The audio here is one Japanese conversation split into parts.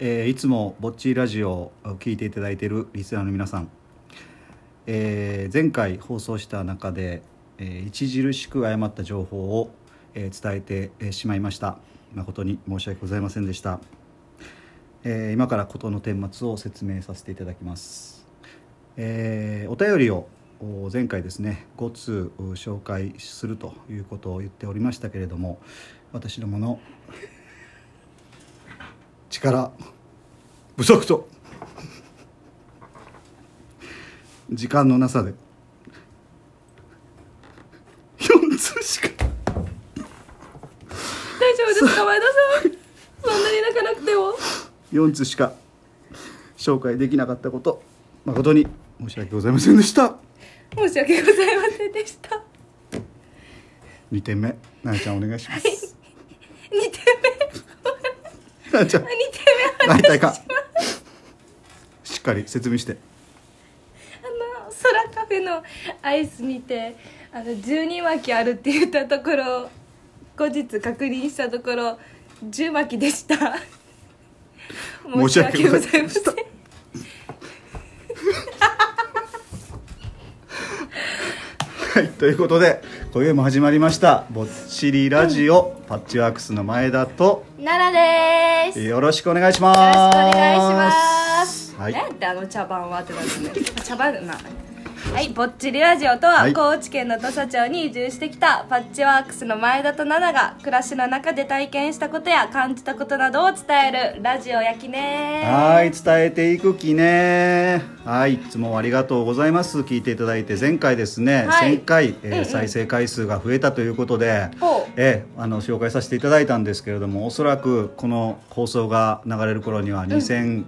えーいつもぼっちラジオを聞いていただいているリスナーの皆さん、えー前回放送した中で、えー著しく誤った情報を、えー伝えてしまいました。誠に申し訳ございませんでした、えー今から事の顛末を説明させていただきます、えーお便りをお前回ですね5通紹介するということを言っておりましたけれども私どもの力不足と時間のなさで。4通しか。大丈夫ですか？前田さん。そんなに泣かなくても。4通しか。紹介できなかったこと。誠に申し訳ございませんでした。申し訳ございませんでした。2点目。ななちゃんお願いします。2点ななちゃん。目2点目。泣いたいかかり説明して。あの空カフェのアイス見てあの12巻きあるって言ったところ後日確認したところ10巻きでした。申し訳ございません。はいということで今夜も始まりました「ぼっちりラジオ」パッチワークスの前田と奈良です。よよろしくお願いします。ろしくお願いします、はい。なんであの茶番はってなるね。茶番まあはい、ぼっちりラジオとは、はい。高知県の土佐町に移住してきたパッチワークスの前田と奈々が暮らしの中で体験したことや感じたことなどを伝えるラジオやきねはい伝えていく気ねはいいつもありがとうございます。聞いていただいて前回ですね、はい。1000回、えーうんうん。再生回数が増えたということで、ほう。えーあの紹介させていただいたんですけれどもおそらくこの放送が流れる頃には2000、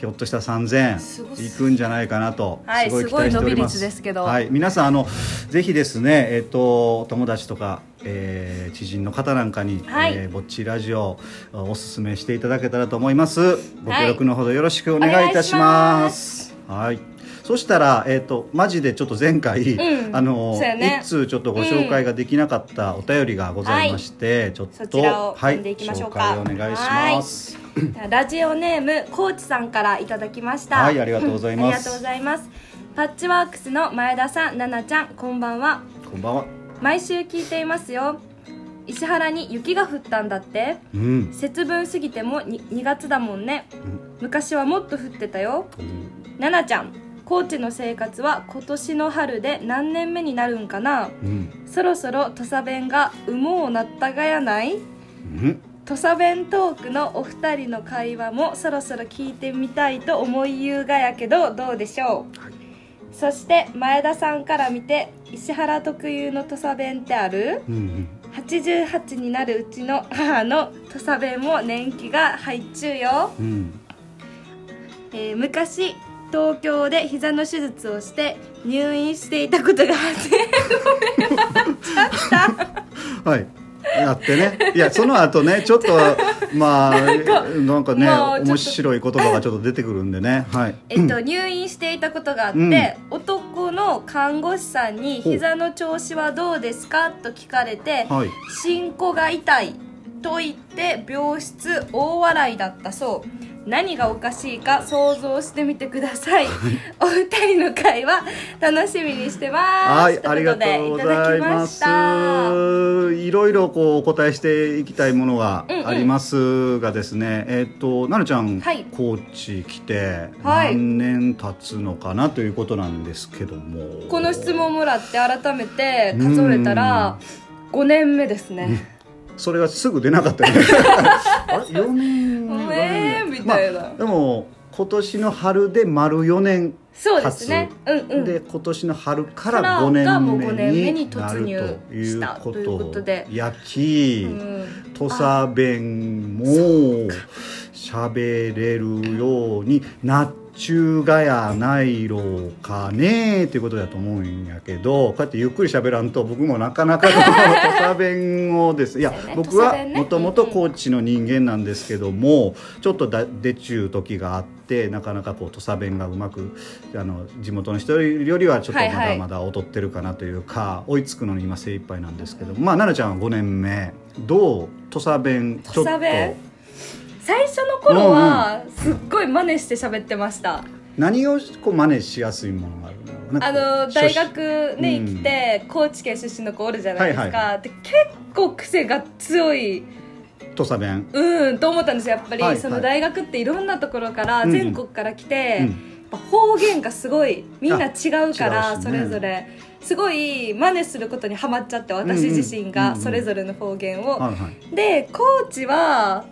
ひょっとしたら3000すごい。いくんじゃないかなと、はいすごい期待しております。ですけど。はい、皆さんあのぜひですねえっ、と友達とか、えー知人の方なんかに、はい。えーぼっちラジオおすすめしていただけたらと思います。ご協力のほどよろしくお願いいたします。はい。そしたら、えー、とマジでちょっと前回、うん。あのそうやね。一通ちょっとご紹介ができなかったお便りがございまして、ちょっとはい読んでいきましょうか。紹介お願いしますラジオネームコーチさんからいただきました。はいありがとうございます。ありがとうございます。パッチワークスの前田さん奈々ちゃんこんばんは。こんばんは。毎週聞いていますよ。石原に雪が降ったんだって。うん。節分過ぎても 2, 2月だもんね。うん。昔はもっと降ってたよ。うん。奈々ちゃん高知の生活は今年の春で何年目になるんかな。うん。そろそろ土佐弁が「うもうなったがやない?」うん土佐弁トークのお二人の会話もそろそろ聞いてみたいと思いゆうがやけどどうでしょう、はい。そして前田さんから見て石原特有の土佐弁ってある？うんうん。88になるうちの母の土佐弁も年季が入っちゅうよ、うん。えー昔東京で膝の手術をして入院していたことがあってごめん笑っちゃったはいやってね。いやその後ねちょっとまあなんかね面白い言葉がちょっと出てくるんでね。はい。えっと、入院していたことがあって、うん。男の看護師さんに「ほう膝の調子はどうですか?」と聞かれてはい「進行が痛い」と言って病室大笑いだったそう何がおかしいか想像してみてください。お二人の会話楽しみにしてます。はい、ありがとうございます。いろいろこうお答えしていきたいものがありますがですね、えっ、となるちゃん、はい。高知来てはい。何年経つのかなということなんですけども、この質問もらって改めて数えたら5年目ですね それがすぐ出なかったね。あれ？4年ごめんみたいな。まあでも今年の春で丸4年そうですね。うんうん。で今年の春かからら5がもう年5年目に目になる突入というしたこということで。焼き、うん土佐弁も喋れるようになっちゅうがやないろうかねっていうことだと思うんやけどこうやってゆっくり喋らんと僕もなかなかの 土佐 弁をです。いや僕はもともと高知の人間なんですけどもちょっとだ出ちゅう時があってなかなかこう土佐弁がうまくあの地元の人よりはちょっとまはいはい。だまだ劣ってるかなというか、追いつくのに今精一杯なんですけどまあ奈々ちゃんは5年目。どう？土佐弁ちょっと最初の頃はすっごい真似して喋ってました、何をこう真似しやすいものがあるあの大学ねうん。来て高知県出身の子おるじゃないですか、はいはで結構癖が強い。土佐弁。うんと思ったんですよやっぱり、はいはい。その大学っていろんなところからうん全国から来て、うん。方言がすごいみんな違うかあらね。それぞれ。すごい真似することにハマっちゃって私自身がそれぞれの方言を、はいはい。で高知は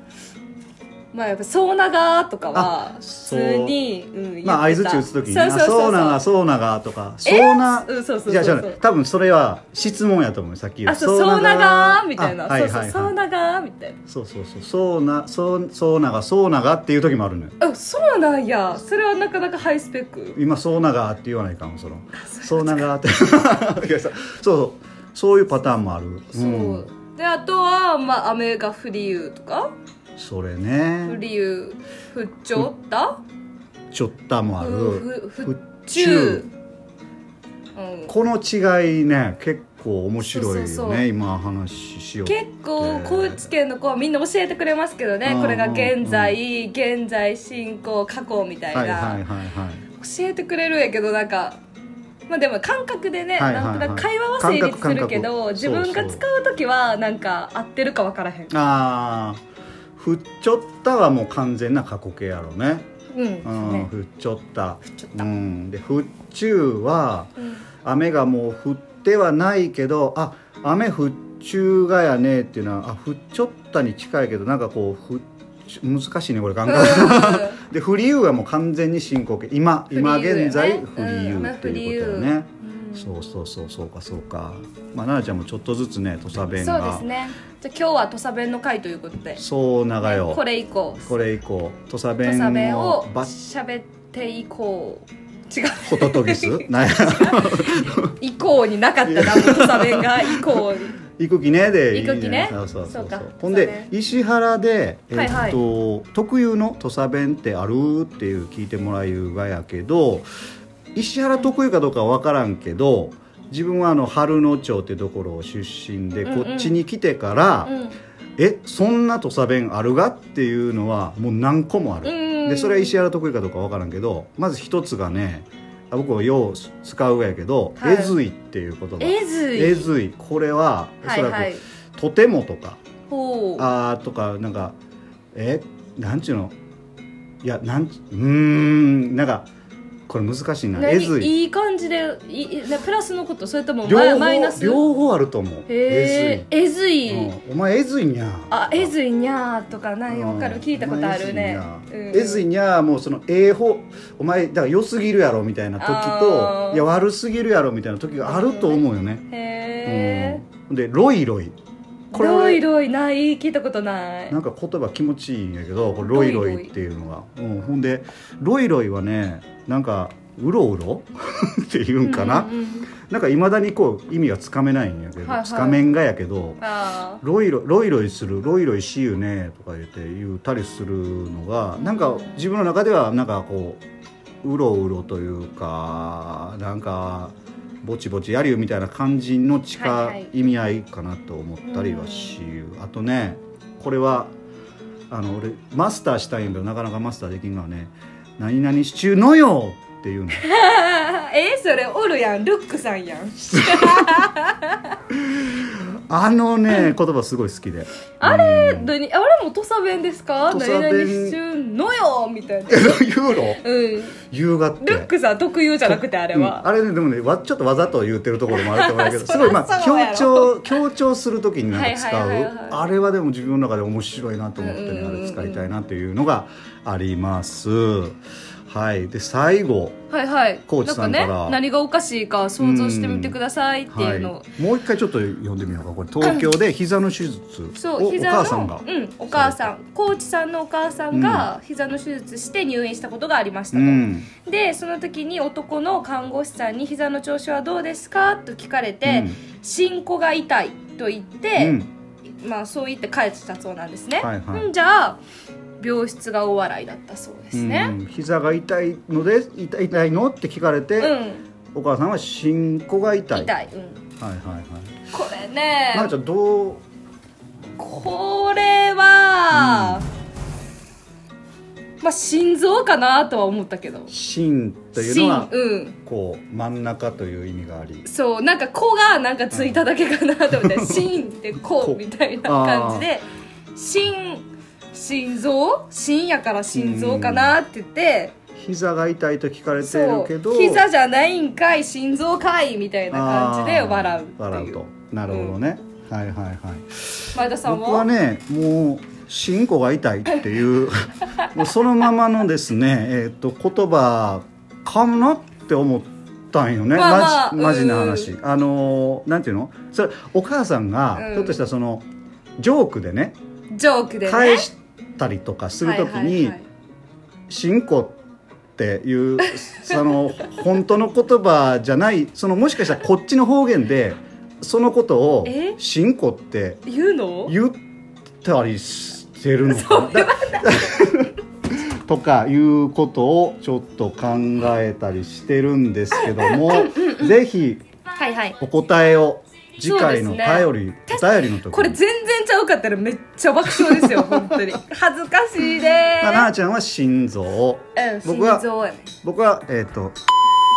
まあやっぱ「そうなが」とかはあ普通に、う。ん、まあ相づち打つ時に「あそうそうながそうなが」とか「そえうな」うんそうそうそうじゃあ多分それは質問やと思うよさっき言あそうそうながみたいな、あはいはいはいそうそうそうながみたいな。そうそうそう。そうなそうそうながそうながっていう時もあるのよ。あそうなんや。それはなかなかハイスペック。今そうながって言わないかもその。そうながって。そうそうそう。いうパターンもある。そう、んであとは、まあ、雨が降りゆうとかそれ降ねりゆう降っちょった？ちょったもある。ふふふっちゅう、うん、この違いね結構面白いよね今話しよう結構高知県の子はみんな教えてくれますけどねうん。これが現在現在進行過去みたいな、教えてくれるんやけどなんかまあでも感覚でね、なんとなく会話は成立するけど覚自分が使う時はなんか合ってるか分からへん。ああふっちょったはもう完全な過去形やろね。うん、うん、ね。ふっちょった。ふっちょった。うん、でふっちゅうはうん雨がもう降ってはないけどあ雨降っちゅうがやねっていうのはあ降っちょったに近いけどなんかこうふ難しいねこれ感覚。でフリーユーはもう完全に進行形今今現在フリーユーっていうことだよね、うんそうそうそうそうかそうか。まあ奈々ちゃんもちょっとずつね土佐弁そうでがすね。じゃあ今日は土佐弁の回ということで。そう長よ。これ以降。これ以降。土佐弁弁ををバッ喋っていこう。違う。ホトトギス？なんや以降になかったな。土佐弁が以降に。行く気ねで。いい行く気ね。そうそうそうそう。か。ほんで石原で、えっとはい。はい特有の土佐弁ってある？っていう聞いてもらうがやけど石原特有かどうかは分からんけど自分はあの春野町っていうところ出身で、うんうん。こっちに来てから、うん。えそんな土佐弁あるがっていうのはもう何個もある、うん。でそれは石原得意かどうか分からんけどまず一つがねあ僕はよう使うがやけど「はい。えずい」っていう言葉。えずい。えずい。これはおそらく、はいはいとてもとか。あーとかなんかえなんちゅうの？いやなんちうーんなんかこれ難しいな。え何ずい。いい感じでいプラスのことそれとも両マイマイナス？方両方あると思う。へええずい、えずい、うん。お前えずいにゃあえずいにゃーとか何わかる？聞いたことあるね。うん。えずいにゃもうそのええ方お前だから良すぎるやろみたいな時あとー。いや悪すぎるやろみたいな時があると思うよね、へえ、うん、でロイロイこれロイロイない聞いたことない。なんか言葉気持ちいいんやけどこれロイロイっていうのが。うん、ほんでロイロイはねなんかうろうろ？っていうんかな、うんうんうんなんかいまだにこう意味がつかめないんやけど、はいはい。つかめんがやけどあロイロロイロイするロイロイしゆねとか言って言うたりするのがなんか自分の中ではなんかこううろうろというかなんかぼちぼちやりゅうみたいな感じの近はいはい。意味合いかなと思ったりはしゆう、あとねこれはあの俺マスターしたいんやけどなかなかマスターできんのはね「何々しちゅうのよ」っていうの。ー えそれおるやん。ルックさんやん あのね言葉すごい好きで。あれうん。何あれも土佐弁ですか？土佐何弁々しちゅうのよみたいな。ユーロうん優雅ってルックさん特有じゃなくてあれうん。は、あれねでもねわちょっとわざと言ってるところもあると思うけど そすごいまあ強調強調する時になんか使う。あれはでも自分の中で面白いなと思ってねあれ使いたいなっていうのがありますはい。で最後はいはい。コーチさんから。なんかね何がおかしいか想像してみてくださいっていうの。を、はい、もう一回ちょっと読んでみようかこれ。東京で 膝の手術をおそう膝の母さんがうん、お母さん。コーチさんのお母さんが膝の手術して入院したことがありましたと、うん。でその時に男の看護師さんに「膝の調子はどうですか?」と聞かれてうん「進行が痛い」と言って、うん。まあそう言って帰ってたそうなんですね、はいはい。うんじゃあ病室が大笑いだったそうですね。うん膝が痛いので痛い痛いの？って聞かれて、うん、お母さんは進行が痛い。痛い、うん、はいはいはい。これねなあちゃんどう？これは、まあ心臓かなとは思ったけど。心というのは心うん。こう真ん中という意味があり。そうなんか「子」がなんかついただけかなと思って「心」って「子」みたいな感じで「心」心臓？心やから心臓かなって言って。膝が痛いと聞かれてそるけど。う。膝じゃないんかい心臓かいみたいな感じで笑うっていう。笑うと。なるほどね、はいはいはい。前田さんは？僕はねもう心臓が痛いっていう。もうそのままのですねえっ、と言葉かなって思ったんよね、まあまあマジマジなうん話。あのーなんていうの？それお母さんがうん。ひょっとしたらそのジョークでね。ジョークでね。返したりとかするときにはいはいはい「信仰」っていうその本当の言葉じゃないそのもしかしたらこっちの方言でそのことをえ「信仰」って言うの？言ったりしてるのかな？だ とかいうことをちょっと考えたりしてるんですけどもぜひはいはい。お答えを次回の頼り、お便りの時に。これ全然ちゃうかったらめっちゃ爆笑ですよ本当に。恥ずかしいでまあ、なあちゃんは心臓。うん僕は心臓やね僕はえっ、と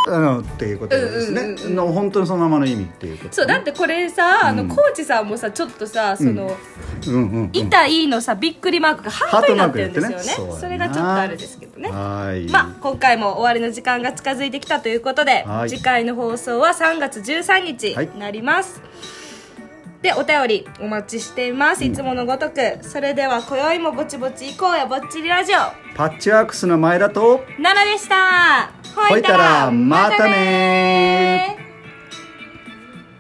あのっていうことですね、うんうんうんうん。の本当にそのままの意味っていうことそうだってこれさ、あのうんコーチさんもさちょっとさその、うんうんうん。痛いのさびっくりマークがハートになってるんですよね。ね。それがちょっとあれですけどね。はい。まあ今回も終わりの時間が近づいてきたということで、はい。次回の放送は3月13日はい。になります、でお便りお待ちしています、いつものごとく。それでは今宵もぼちぼち行こうよぼっちりラジオ。パッチワークスの前田と奈々でした。ほいたらまたね